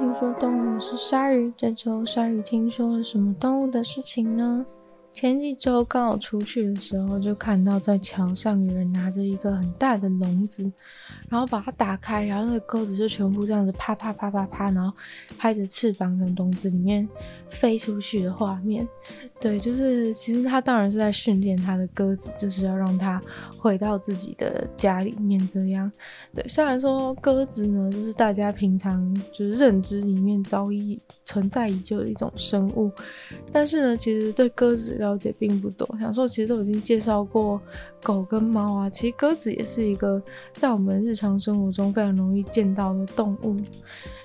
听说动物，是鲨鱼。这周鲨鱼听说了什么动物的事情呢？前几周刚好出去的时候，就看到在桥上有人拿着一个很大的笼子，然后把它打开，然后那个钩子就全部这样子啪啪啪啪啪，然后拍着翅膀从笼子里面飞出去的画面。对，就是其实他当然是在训练他的鸽子，就是要让它回到自己的家里面这样。对，虽然说鸽子呢，就是大家平常就是认知里面早已存在已久的一种生物，但是呢，其实对鸽子。了解并不多，小时候其实都已经介绍过狗跟猫啊，其实鸽子也是一个在我们日常生活中非常容易见到的动物。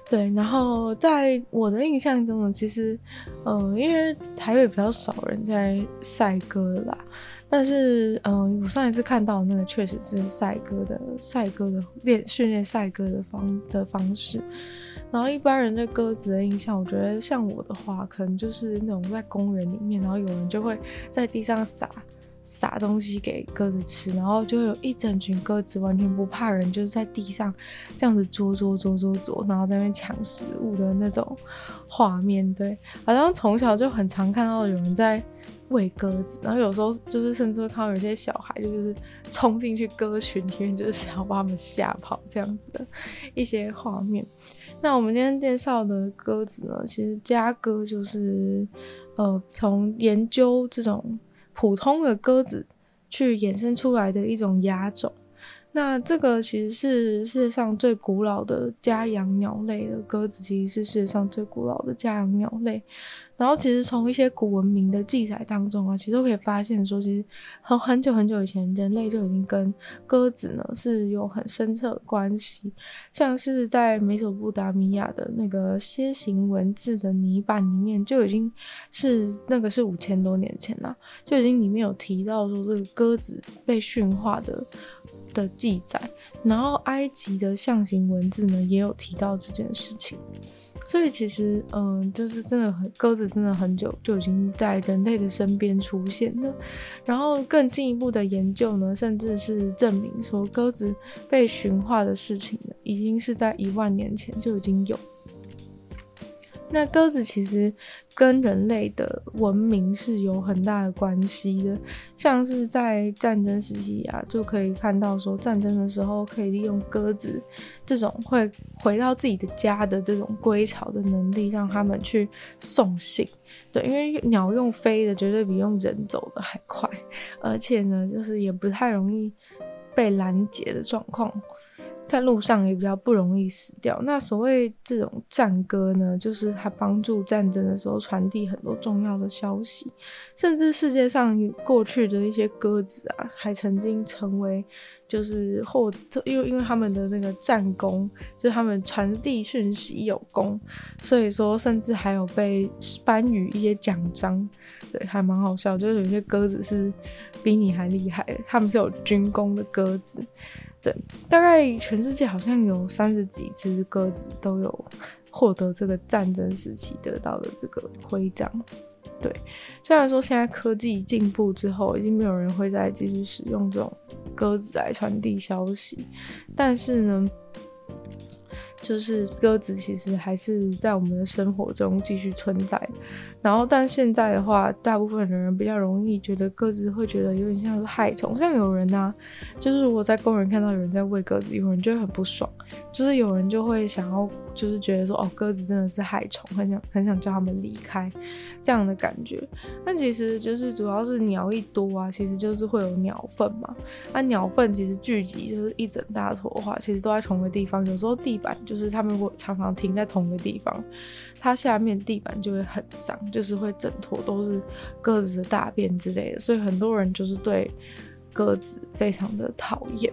对，然后在我的印象中呢，其实，呃，因为台北比较少人在赛鸽啦，但是，嗯、我上一次看到那个确实是赛鸽的赛鸽的练训练赛鸽的方的方式。然后一般人对鸽子的印象，我觉得像我的话，可能就是那种在公园里面，然后有人就会在地上撒撒东西给鸽子吃，然后就有一整群鸽子完全不怕人，就是在地上这样子啄啄啄啄啄，然后在那边抢食物的那种画面。对，好像从小就很常看到有人在喂鸽子，然后有时候就是甚至会看到有些小孩就是冲进去鸽群里面，就是想要把他们吓跑这样子的一些画面。那我们今天介绍的鸽子呢，其实家鸽就是，呃，从研究这种普通的鸽子去衍生出来的一种亚种。那这个其实是世界上最古老的家养鸟类的鸽子，其实是世界上最古老的家养鸟类。然后，其实从一些古文明的记载当中啊，其实都可以发现说，其实很很久很久以前，人类就已经跟鸽子呢是有很深刻的关系。像是在美索不达米亚的那个楔形文字的泥板里面，就已经是那个是五千多年前了，就已经里面有提到说这个鸽子被驯化的的记载。然后，埃及的象形文字呢也有提到这件事情。所以其实，嗯，就是真的很鸽子，真的很久就已经在人类的身边出现了。然后更进一步的研究呢，甚至是证明说鸽子被驯化的事情呢，已经是在一万年前就已经有。那鸽子其实跟人类的文明是有很大的关系的，像是在战争时期啊，就可以看到说战争的时候可以利用鸽子这种会回到自己的家的这种归巢的能力，让他们去送信。对，因为鸟用飞的绝对比用人走的还快，而且呢，就是也不太容易被拦截的状况。在路上也比较不容易死掉。那所谓这种战鸽呢，就是它帮助战争的时候传递很多重要的消息，甚至世界上过去的一些鸽子啊，还曾经成为就是获，因为因为他们的那个战功，就是他们传递讯息有功，所以说甚至还有被颁予一些奖章，对，还蛮好笑。就是有些鸽子是比你还厉害，他们是有军功的鸽子。大概全世界好像有三十几只鸽子都有获得这个战争时期得到的这个徽章。对，虽然说现在科技进步之后，已经没有人会再继续使用这种鸽子来传递消息，但是呢。就是鸽子其实还是在我们的生活中继续存在，然后但现在的话，大部分的人比较容易觉得鸽子会觉得有点像是害虫，像有人啊，就是如果在公园看到有人在喂鸽子，有人就会很不爽，就是有人就会想要，就是觉得说哦，鸽子真的是害虫，很想很想叫他们离开这样的感觉。但其实就是主要是鸟一多啊，其实就是会有鸟粪嘛，那鸟粪其实聚集就是一整大坨的话，其实都在同一个地方，有时候地板就。就是他们会常常停在同一个地方，它下面地板就会很脏，就是会整坨都是鸽子的大便之类的，所以很多人就是对鸽子非常的讨厌。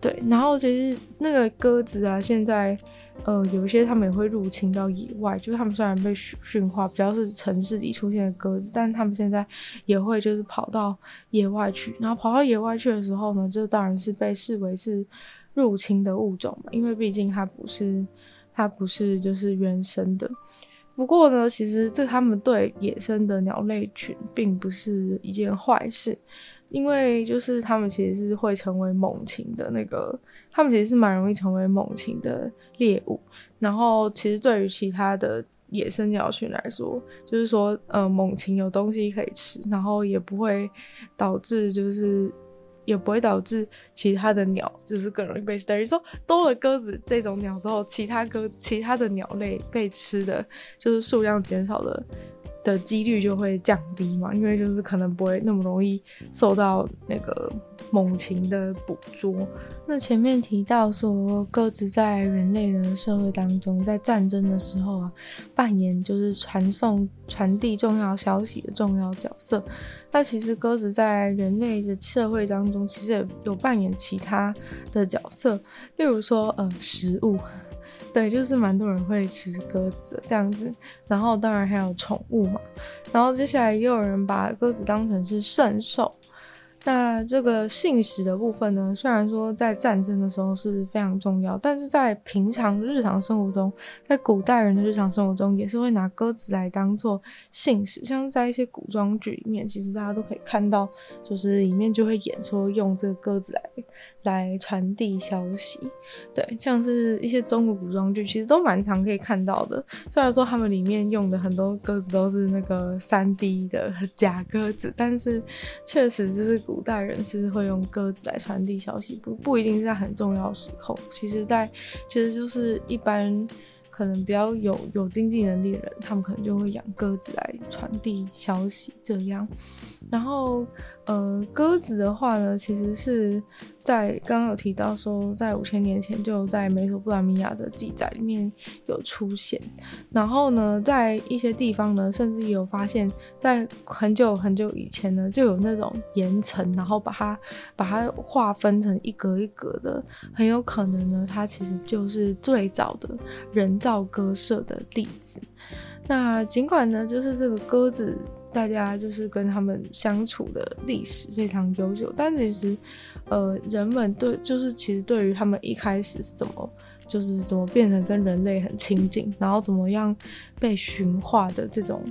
对，然后其实那个鸽子啊，现在呃有一些他们也会入侵到野外，就是他们虽然被驯驯化，比较是城市里出现的鸽子，但是他们现在也会就是跑到野外去，然后跑到野外去的时候呢，这当然是被视为是。入侵的物种嘛，因为毕竟它不是，它不是就是原生的。不过呢，其实这他们对野生的鸟类群并不是一件坏事。因为就是他们其实是会成为猛禽的那个，他们其实是蛮容易成为猛禽的猎物。然后其实对于其他的野生鸟群来说，就是说，呃，猛禽有东西可以吃，然后也不会导致就是。也不会导致其他的鸟就是更容易被吃。等于说多了鸽子这种鸟之后，其他鸽其他的鸟类被吃的就是数量减少了的几率就会降低嘛，因为就是可能不会那么容易受到那个猛禽的捕捉。那前面提到说，鸽子在人类的社会当中，在战争的时候啊，扮演就是传送、传递重要消息的重要角色。那其实鸽子在人类的社会当中，其实也有扮演其他的角色，例如说，呃，食物。对，就是蛮多人会吃鸽子这样子，然后当然还有宠物嘛，然后接下来也有人把鸽子当成是圣兽。那这个信使的部分呢，虽然说在战争的时候是非常重要，但是在平常日常生活中，在古代人的日常生活中，也是会拿鸽子来当做信使。像在一些古装剧里面，其实大家都可以看到，就是里面就会演说用这个鸽子来来传递消息。对，像是一些中国古装剧，其实都蛮常可以看到的。虽然说他们里面用的很多鸽子都是那个 3D 的假鸽子，但是确实就是古。代人是会用鸽子来传递消息，不不一定是在很重要时候。其实在，在其实就是一般。可能比较有有经济能力的人，他们可能就会养鸽子来传递消息，这样。然后，呃，鸽子的话呢，其实是在刚刚有提到说，在五千年前就在美索不达米亚的记载里面有出现。然后呢，在一些地方呢，甚至有发现，在很久很久以前呢，就有那种岩层，然后把它把它划分成一格一格的，很有可能呢，它其实就是最早的人造鸽舍的例子。那尽管呢，就是这个鸽子，大家就是跟他们相处的历史非常悠久，但其实，呃，人们对就是其实对于他们一开始是怎么，就是怎么变成跟人类很亲近，然后怎么样被驯化的这种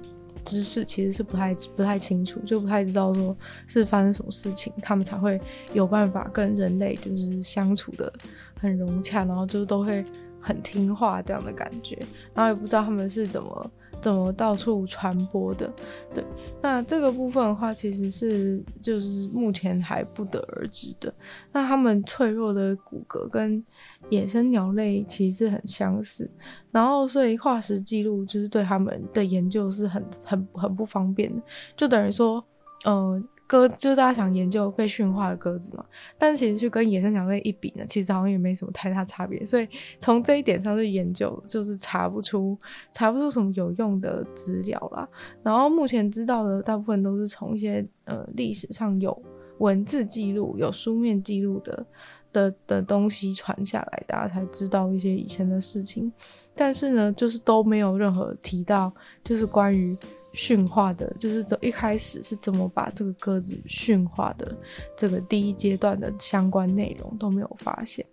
知识，其实是不太不太清楚，就不太知道说是发生什么事情，他们才会有办法跟人类就是相处的很融洽，然后就都会。很听话这样的感觉，然后也不知道他们是怎么怎么到处传播的。对，那这个部分的话，其实是就是目前还不得而知的。那它们脆弱的骨骼跟野生鸟类其实很相似，然后所以化石记录就是对他们的研究是很很很不方便的，就等于说，嗯、鸽就是大家想研究被驯化的鸽子嘛，但是其实去跟野生鸟类一比呢，其实好像也没什么太大差别。所以从这一点上去研究，就是查不出查不出什么有用的资料啦。然后目前知道的大部分都是从一些呃历史上有文字记录、有书面记录的的的东西传下来，大家才知道一些以前的事情。但是呢，就是都没有任何提到，就是关于。驯化的，就是从一开始是怎么把这个鸽子驯化的，这个第一阶段的相关内容都没有发现。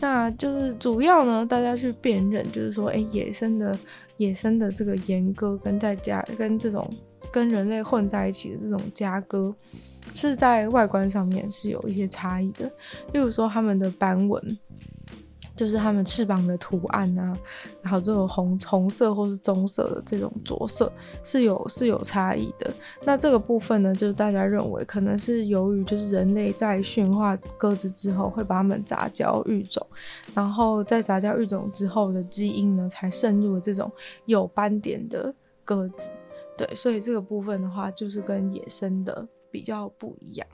那就是主要呢，大家去辨认，就是说，哎、野生的野生的这个岩鸽跟在家跟这种跟人类混在一起的这种家鸽，是在外观上面是有一些差异的，例如说它们的斑纹。就是它们翅膀的图案啊，然后这种红红色或是棕色的这种着色是有是有差异的。那这个部分呢，就是大家认为可能是由于就是人类在驯化鸽子之后，会把它们杂交育种，然后在杂交育种之后的基因呢，才渗入了这种有斑点的鸽子。对，所以这个部分的话，就是跟野生的比较不一样。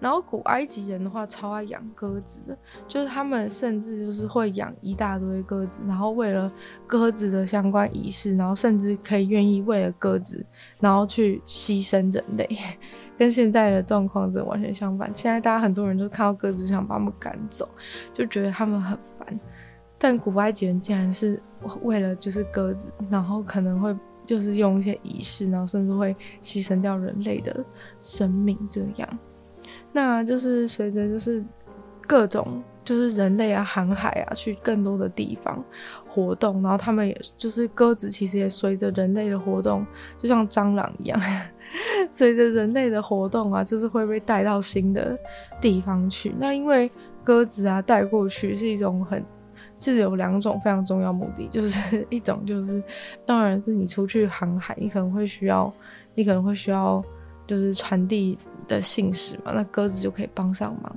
然后古埃及人的话超爱养鸽子的，就是他们甚至就是会养一大堆鸽子，然后为了鸽子的相关仪式，然后甚至可以愿意为了鸽子，然后去牺牲人类，跟现在的状况是完全相反。现在大家很多人都看到鸽子就想把他们赶走，就觉得他们很烦。但古埃及人竟然是为了就是鸽子，然后可能会就是用一些仪式，然后甚至会牺牲掉人类的生命这样。那就是随着就是各种就是人类啊，航海啊，去更多的地方活动，然后他们也就是鸽子，其实也随着人类的活动，就像蟑螂一样，随着人类的活动啊，就是会被带到新的地方去。那因为鸽子啊带过去是一种很，是有两种非常重要目的，就是一种就是，当然是你出去航海，你可能会需要，你可能会需要就是传递的信使嘛，那鸽子就可以帮上忙。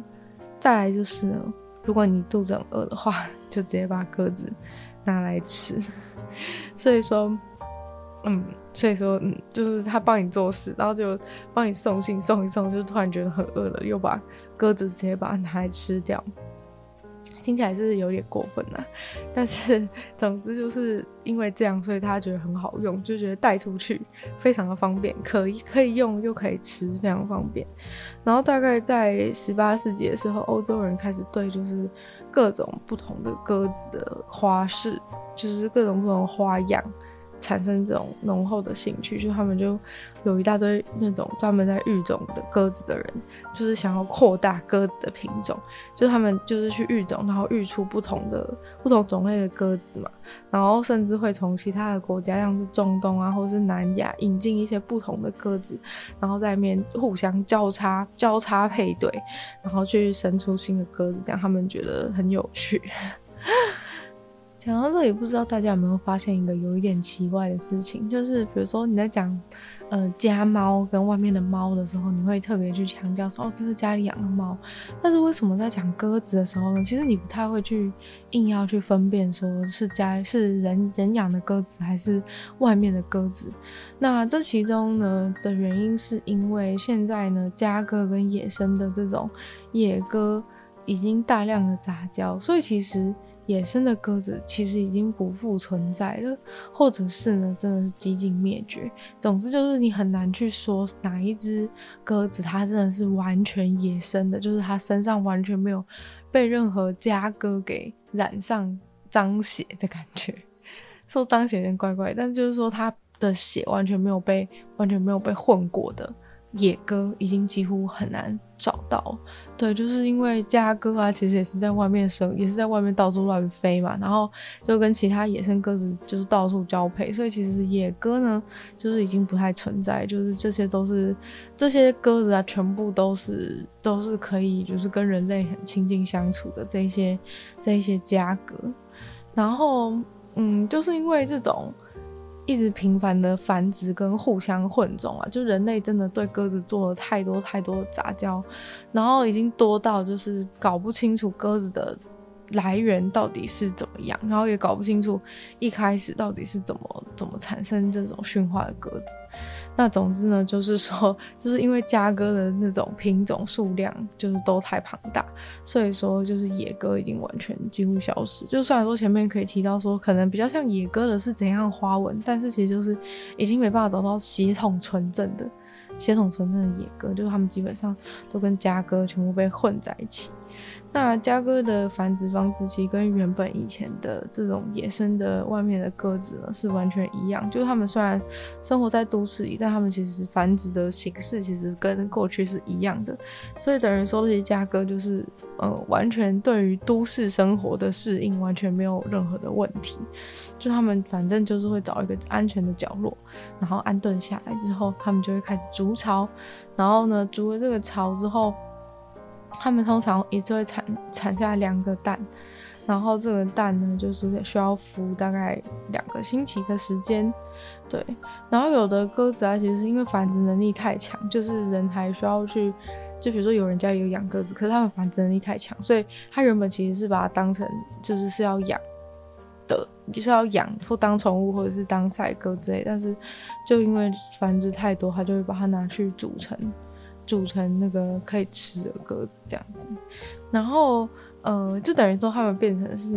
再来就是呢，如果你肚子很饿的话，就直接把鸽子拿来吃。所以说，嗯，所以说，嗯，就是他帮你做事，然后就帮你送信，送一送，就突然觉得很饿了，又把鸽子直接把它拿来吃掉。听起来是有点过分呐、但是总之就是因为这样，所以他觉得很好用，就觉得带出去非常的方便，可以可以用又可以吃，非常方便。然后大概在十八世纪的时候，欧洲人开始对就是各种不同的鸽子的花式，就是各种不同花样。产生这种浓厚的兴趣，就他们就有一大堆那种专门在育种的鸽子的人，就是想要扩大鸽子的品种，就他们就是去育种，然后育出不同的不同种类的鸽子嘛，然后甚至会从其他的国家，像是中东啊，或是南亚引进一些不同的鸽子，然后在里面互相交叉交叉配对，然后去生出新的鸽子，这样他们觉得很有趣。讲到这里，不知道大家有没有发现一个有一点奇怪的事情，就是比如说你在讲，呃，家猫跟外面的猫的时候，你会特别去强调说，哦，这是家里养的猫。但是为什么在讲鸽子的时候呢？其实你不太会去硬要去分辨，说是家是人人养的鸽子还是外面的鸽子。那这其中呢的原因，是因为现在呢，家鸽跟野生的这种野鸽已经大量的杂交，所以其实。野生的鸽子其实已经不复存在了，或者是呢，真的是几近灭绝。总之就是你很难去说哪一只鸽子它真的是完全野生的，就是它身上完全没有被任何家鸽给染上脏血的感觉。说脏血有点怪怪，但就是说它的血完全没有被完全没有被混过的。野鸽已经几乎很难找到，对，就是因为家鸽啊，其实也是在外面生，也是在外面到处乱飞嘛，然后就跟其他野生鸽子就是到处交配，所以其实野鸽呢，就是已经不太存在，就是这些都是这些鸽子啊，全部都是都是可以就是跟人类很亲近相处的这些这些家鸽，然后嗯，就是因为这种。一直频繁的繁殖跟互相混种啊，就人类真的对鸽子做了太多太多的杂交，然后已经多到就是搞不清楚鸽子的来源到底是怎么样，然后也搞不清楚一开始到底是怎么怎么产生这种驯化的鸽子。那总之呢，就是说，就是因为家鸽的那种品种数量就是都太庞大，所以说就是野鸽已经完全几乎消失。就虽然说前面可以提到说，可能比较像野鸽的是怎样花纹，但是其实就是已经没办法找到血统纯正的血统纯正的野鸽，就是他们基本上都跟家鸽全部被混在一起。那家鸽的繁殖方式其实跟原本以前的这种野生的外面的鸽子呢是完全一样，就是他们虽然生活在都市里，但他们其实繁殖的形式其实跟过去是一样的，所以等于说这些家鸽就是呃完全对于都市生活的适应完全没有任何的问题，就他们反正就是会找一个安全的角落，然后安顿下来之后，他们就会开始筑巢，然后呢筑了这个巢之后。他们通常一次会产产下两个蛋，然后这个蛋呢，就是需要孵大概两个星期的时间，对。然后有的鸽子啊，其实是因为繁殖能力太强，就是人还需要去，就比如说有人家里有养鸽子，可是他们繁殖能力太强，所以他原本其实是把它当成就是是要养的，就是要养或当宠物或者是当赛鸽之类，但是就因为繁殖太多，他就会把它拿去煮成。煮成那个可以吃的鸽子这样子，然后呃，就等于说他们变成是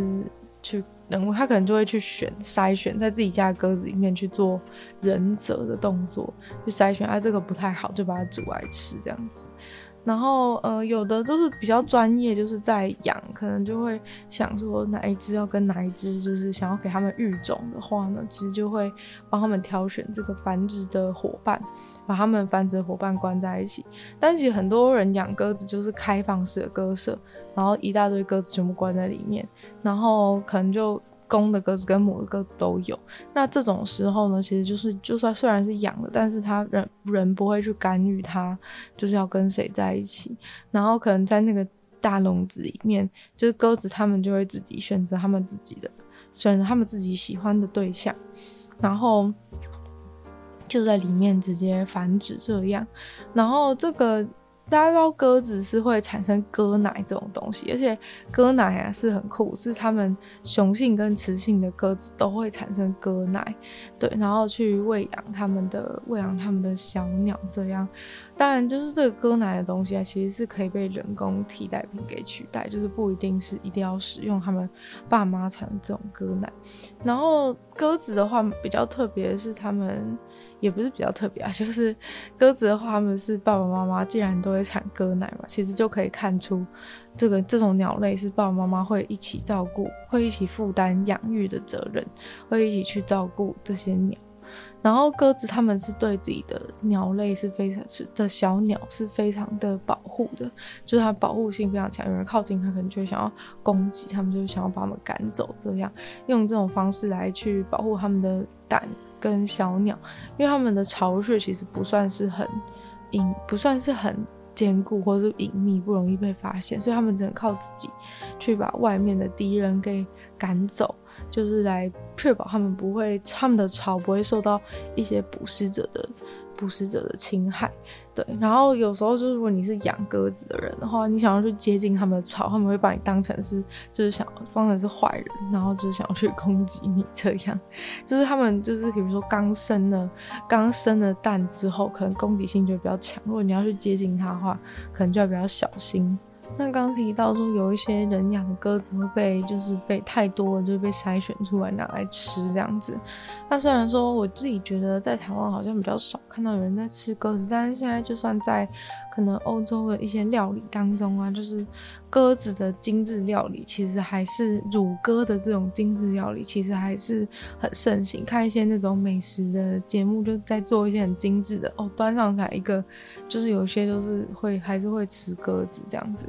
去，人物他可能就会去选筛选，在自己家鸽子里面去做忍者的动作，去筛选，啊这个不太好，就把它煮来吃这样子。然后呃，有的都是比较专业，就是在养，可能就会想说哪一只要跟哪一只，就是想要给他们育种的话呢，其实就会帮他们挑选这个繁殖的伙伴，把他们繁殖伙伴关在一起。但其实很多人养鸽子就是开放式的鸽舍，然后一大堆鸽子全部关在里面，然后可能就。公的鸽子跟母的鸽子都有，那这种时候呢，其实就是就算虽然是养的，但是他人人不会去干预他，就是要跟谁在一起，然后可能在那个大笼子里面，就是鸽子他们就会自己选择他们自己的，选择他们自己喜欢的对象，然后就在里面直接繁殖这样，然后这个。大家知道鸽子是会产生鸽奶这种东西，而且鸽奶啊是很酷，是它们雄性跟雌性的鸽子都会产生鸽奶，对，然后去喂养它们的喂养它们的小鸟这样。当然，就是这个鸽奶的东西啊，其实是可以被人工替代品给取代，就是不一定是一定要使用他们爸妈产的这种鸽奶。然后鸽子的话比较特别的是它们。也不是比较特别啊，就是鸽子的话，他们是爸爸妈妈既然都会产鸽奶嘛，其实就可以看出这个这种鸟类是爸爸妈妈会一起照顾，会一起负担养育的责任，会一起去照顾这些鸟。然后鸽子他们是对自己的鸟类是非常是的小鸟是非常的保护的，就是它保护性非常强，有人靠近它可能就会想要攻击，他们就想要把它们赶走，这样用这种方式来去保护他们的胆。跟小鸟，因为它们的巢穴其实不算是很隐，不算是很坚固或是隐秘，不容易被发现，所以它们只能靠自己去把外面的敌人给赶走，就是来确保他们不会，他们的巢不会受到一些捕食者的捕食者的侵害。对，然后有时候就是如果你是养鸽子的人的话，你想要去接近他们的巢，他们会把你当成是就是想当成是坏人，然后就是想要去攻击你这样。就是他们就是比如说刚生了刚生了蛋之后，可能攻击性就比较强。如果你要去接近它的话，可能就要比较小心。那刚提到说有一些人养的鸽子会被就是被太多了，就被筛选出来拿来吃这样子。那虽然说我自己觉得在台湾好像比较少看到有人在吃鸽子，但是现在就算在可能欧洲的一些料理当中啊，就是。鸽子的精致料理，其实还是乳鸽的这种精致料理，其实还是很盛行。看一些那种美食的节目，就在做一些很精致的哦，端上来一个，就是有些都是会还是会吃鸽子这样子。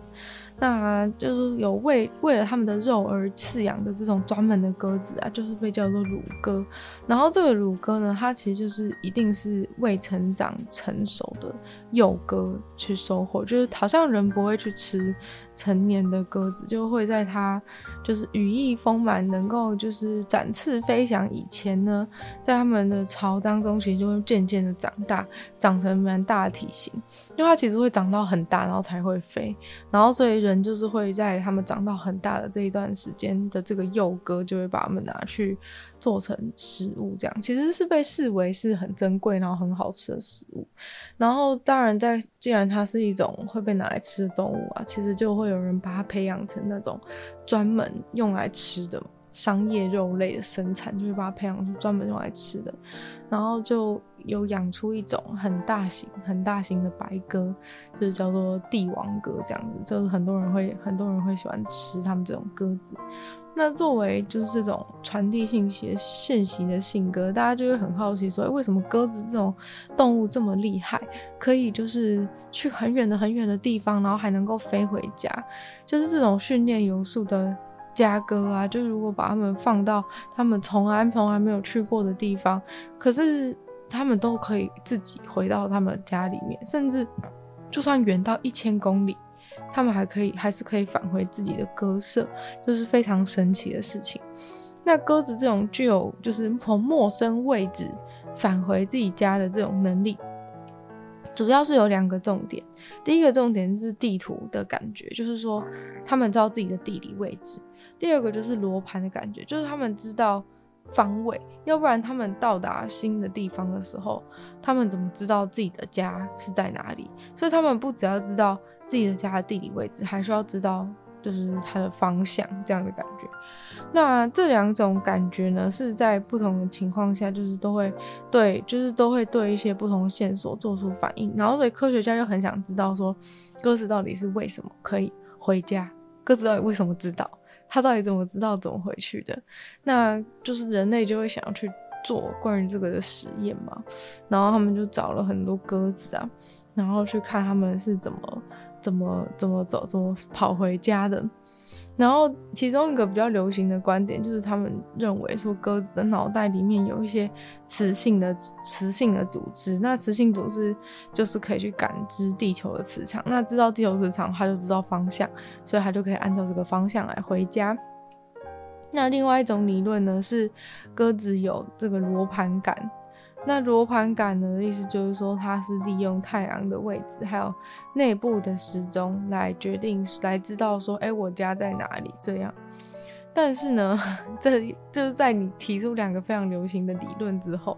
那就是有为为了他们的肉而饲养的这种专门的鸽子啊，就是被叫做乳鸽。然后这个乳鸽呢，它其实就是一定是未成长成熟的幼鸽去收获，就是好像人不会去吃成年的鸽子，就会在它就是羽翼丰满，能够就是展翅飞翔以前呢，在他们的巢当中，其实就会渐渐的长大，长成蛮大的体型，因为它其实会长到很大，然后才会飞，然后所以。人就是会在他们长到很大的这一段时间的这个幼鸽，就会把它们拿去做成食物，这样其实是被视为是很珍贵然后很好吃的食物。然后当然在既然它是一种会被拿来吃的动物啊，其实就会有人把它培养成那种专门用来吃的商业肉类的生产，就会把它培养出专门用来吃的。然后就有养出一种很大型、很大型的白鸽，就是叫做帝王鸽这样子，就是很多人会很多人会喜欢吃他们这种鸽子。那作为就是这种传递信息、讯息的性格，大家就会很好奇说，为什么鸽子这种动物这么厉害，可以就是去很远的、很远的地方，然后还能够飞回家？就是这种训练有素的。家鸽啊，就如果把它们放到他们从来从来没有去过的地方，可是他们都可以自己回到他们家里面，甚至就算远到一千公里，他们还可以还是可以返回自己的鸽舍，就是非常神奇的事情。那鸽子这种具有就是从陌生位置返回自己家的这种能力，主要是有两个重点。第一个重点是地图的感觉，就是说他们知道自己的地理位置。第二个就是罗盘的感觉，就是他们知道方位，要不然他们到达新的地方的时候，他们怎么知道自己的家是在哪里？所以他们不只要知道自己的家的地理位置，还需要知道，就是它的方向这样的感觉。那这两种感觉呢，是在不同的情况下，就是都会对，就是都会对一些不同线索做出反应。然后，所以科学家就很想知道说，鸽子到底是为什么可以回家？鸽子到底为什么知道？它到底怎么知道怎么回去的？那就是人类就会想要去做关于这个的实验嘛。然后他们就找了很多鸽子啊，然后去看他们是怎么怎么怎么走，怎么跑回家的。然后，其中一个比较流行的观点就是，他们认为说，鸽子的脑袋里面有一些磁性的磁性的组织。那磁性组织就是可以去感知地球的磁场。那知道地球磁场，它就知道方向，所以它就可以按照这个方向来回家。那另外一种理论呢，是鸽子有这个罗盘感。那罗盘感的意思就是说，它是利用太阳的位置，还有内部的时钟来决定，来知道说，哎、我家在哪里这样。但是呢，这就是在你提出两个非常流行的理论之后，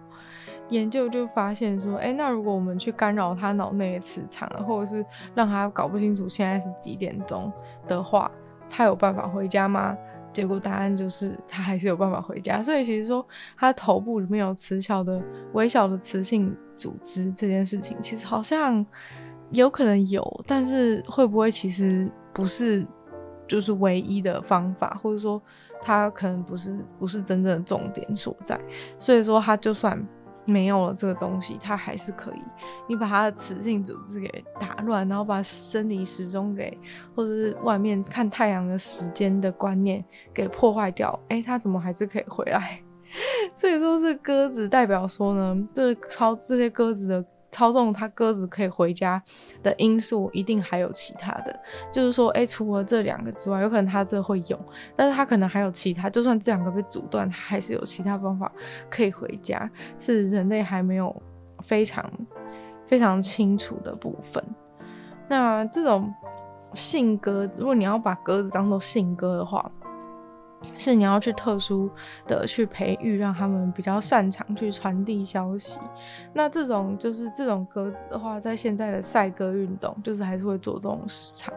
研究就发现说，哎、那如果我们去干扰他脑内的磁场，或者是让他搞不清楚现在是几点钟的话，他有办法回家吗？结果答案就是他还是有办法回家，所以其实说他头部里面有磁小的微小的磁性组织这件事情，其实好像有可能有，但是会不会其实不是就是唯一的方法，或者说他可能不是不是真正的重点所在，所以说他就算。没有了这个东西，它还是可以。你把它的雌性组织给打乱，然后把生理时钟给，或者是外面看太阳的时间的观念给破坏掉，诶，它怎么还是可以回来？所以说，这鸽子代表说呢，这超这些鸽子的。操纵它鸽子可以回家的因素，一定还有其他的，就是说，哎、除了这两个之外，有可能它这会用，但是它可能还有其他，就算这两个被阻断，它还是有其他方法可以回家，是人类还没有非常非常清楚的部分。那这种信鸽，如果你要把鸽子当做信鸽的话。是你要去特殊的去培育，让他们比较擅长去传递消息。那这种就是这种鸽子的话，在现在的赛鸽运动，就是还是会做这种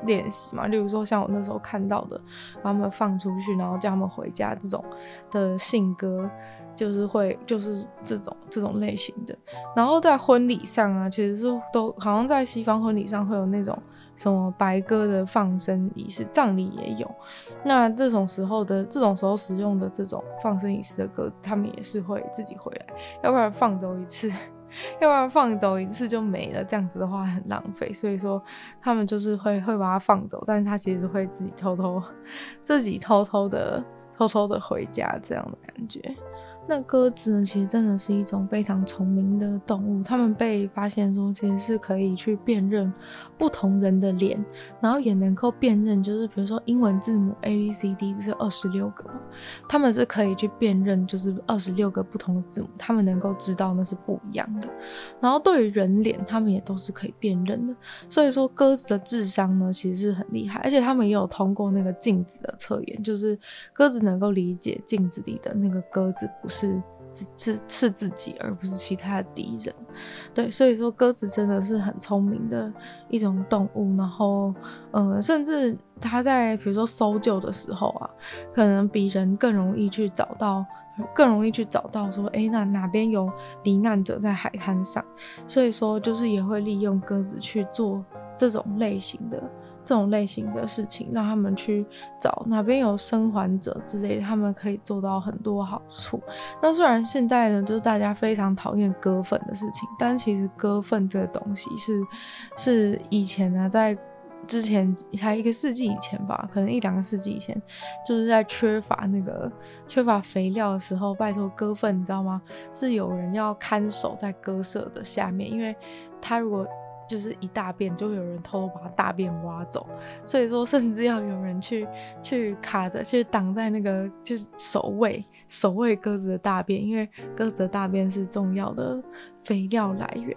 练习嘛。例如说，像我那时候看到的，把他们放出去，然后叫他们回家这种的信鸽，就是会就是这种这种类型的。然后在婚礼上啊，其实是都好像在西方婚礼上会有那种。什么白鸽的放生仪式，葬礼也有。那这种时候的这种时候使用的这种放生仪式的鸽子，他们也是会自己回来，要不然放走一次，要不然放走一次就没了，这样子的话很浪费。所以说他们就是会会把它放走，但是他其实会自己偷偷自己偷偷的偷偷的回家这样的感觉。那鸽子呢，其实真的是一种非常聪明的动物。它们被发现说，其实是可以去辨认不同人的脸，然后也能够辨认，就是比如说英文字母 A B C D 不是二十六个吗？它们是可以去辨认，就是二十六个不同的字母，它们能够知道那是不一样的。然后对于人脸，它们也都是可以辨认的。所以说，鸽子的智商呢，其实是很厉害，而且它们也有通过那个镜子的测验，就是鸽子能够理解镜子里的那个鸽子不是。是是是自己，而不是其他的敌人。对，所以说鸽子真的是很聪明的一种动物。然后，嗯，甚至它在比如说搜救的时候啊，可能比人更容易去找到，更容易去找到说，哎，那哪边有罹难者在海滩上。所以说，就是也会利用鸽子去做这种类型的。这种类型的事情，让他们去找哪边有生还者之类，他们可以做到很多好处。那虽然现在呢，就是大家非常讨厌割粪的事情，但其实割粪这个东西是是以前呢，在之前才一个世纪以前吧，可能一两个世纪以前，就是在缺乏那个缺乏肥料的时候，拜托割粪，你知道吗？是有人要看守在割舍的下面，因为他如果就是一大便，就有人偷偷把它大便挖走，所以说甚至要有人去去卡着，去挡在那个就守卫守卫鸽子的大便，因为鸽子的大便是重要的肥料来源。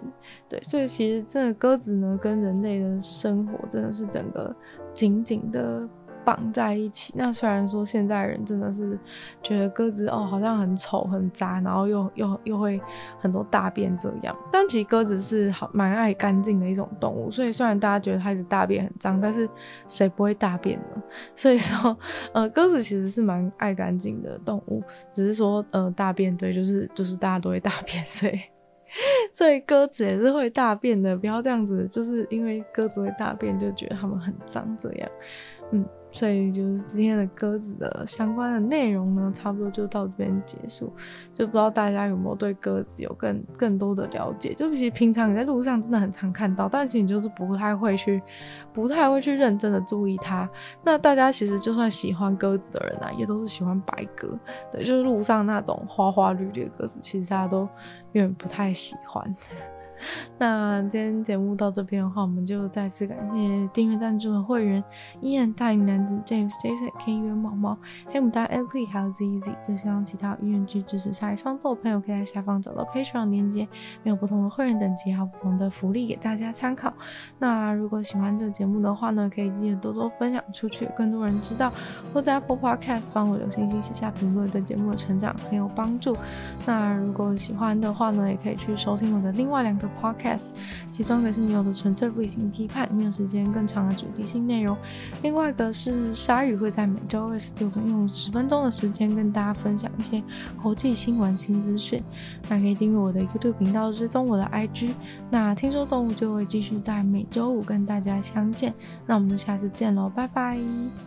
对，所以其实这个鸽子呢，跟人类的生活真的是整个紧紧的绑在一起。那虽然说现在人真的是觉得鸽子哦好像很丑很杂，然后又又又会很多大便这样，但其实鸽子是好蛮爱干净的一种动物。所以虽然大家觉得它一直大便很脏，但是谁不会大便呢？所以说，呃，鸽子其实是蛮爱干净的动物，只是说呃大便对，就是就是大家都会大便，所以。所以鸽子也是会大便的，不要这样子，就是因为鸽子会大便就觉得它们很脏这样，嗯。所以就是今天的鸽子的相关的内容呢，差不多就到这边结束。就不知道大家有没有对鸽子有更更多的了解？就其实平常你在路上真的很常看到，但其实你就是不太会去，不太会去认真的注意它。那大家其实就算喜欢鸽子的人啊，也都是喜欢白鸽。对，就是路上那种花花绿绿的鸽子，其实大家都有点不太喜欢。那今天节目到这边的话，我们就再次感谢订阅赞助的会员：Ian 大龄男子 James Jason K 元毛毛黑牡丹 LP 还有 ZZ。就希望其他有愿去支持鲨鱼创作朋友，可以在下方找到 Patreon 链接，没有不同的会员等级，还有不同的福利给大家参考。那如果喜欢这个节目的话呢，可以记得多多分享出去，更多人知道。或在 Apple Podcast 帮我留星星、写下评论，对节目的成长很有帮助。那如果喜欢的话呢，也可以去收听我的另外两个。Podcast，其中一个是女友的纯粹理性批判，没有时间更长的主题性内容；另外一个是鲨鱼会在每周二十六分用十分钟的时间跟大家分享一些国际新闻新资讯。那可以订阅我的 YouTube 频道，追踪我的 IG。那听说动物就会继续在每周五跟大家相见。那我们就下次见喽，拜拜。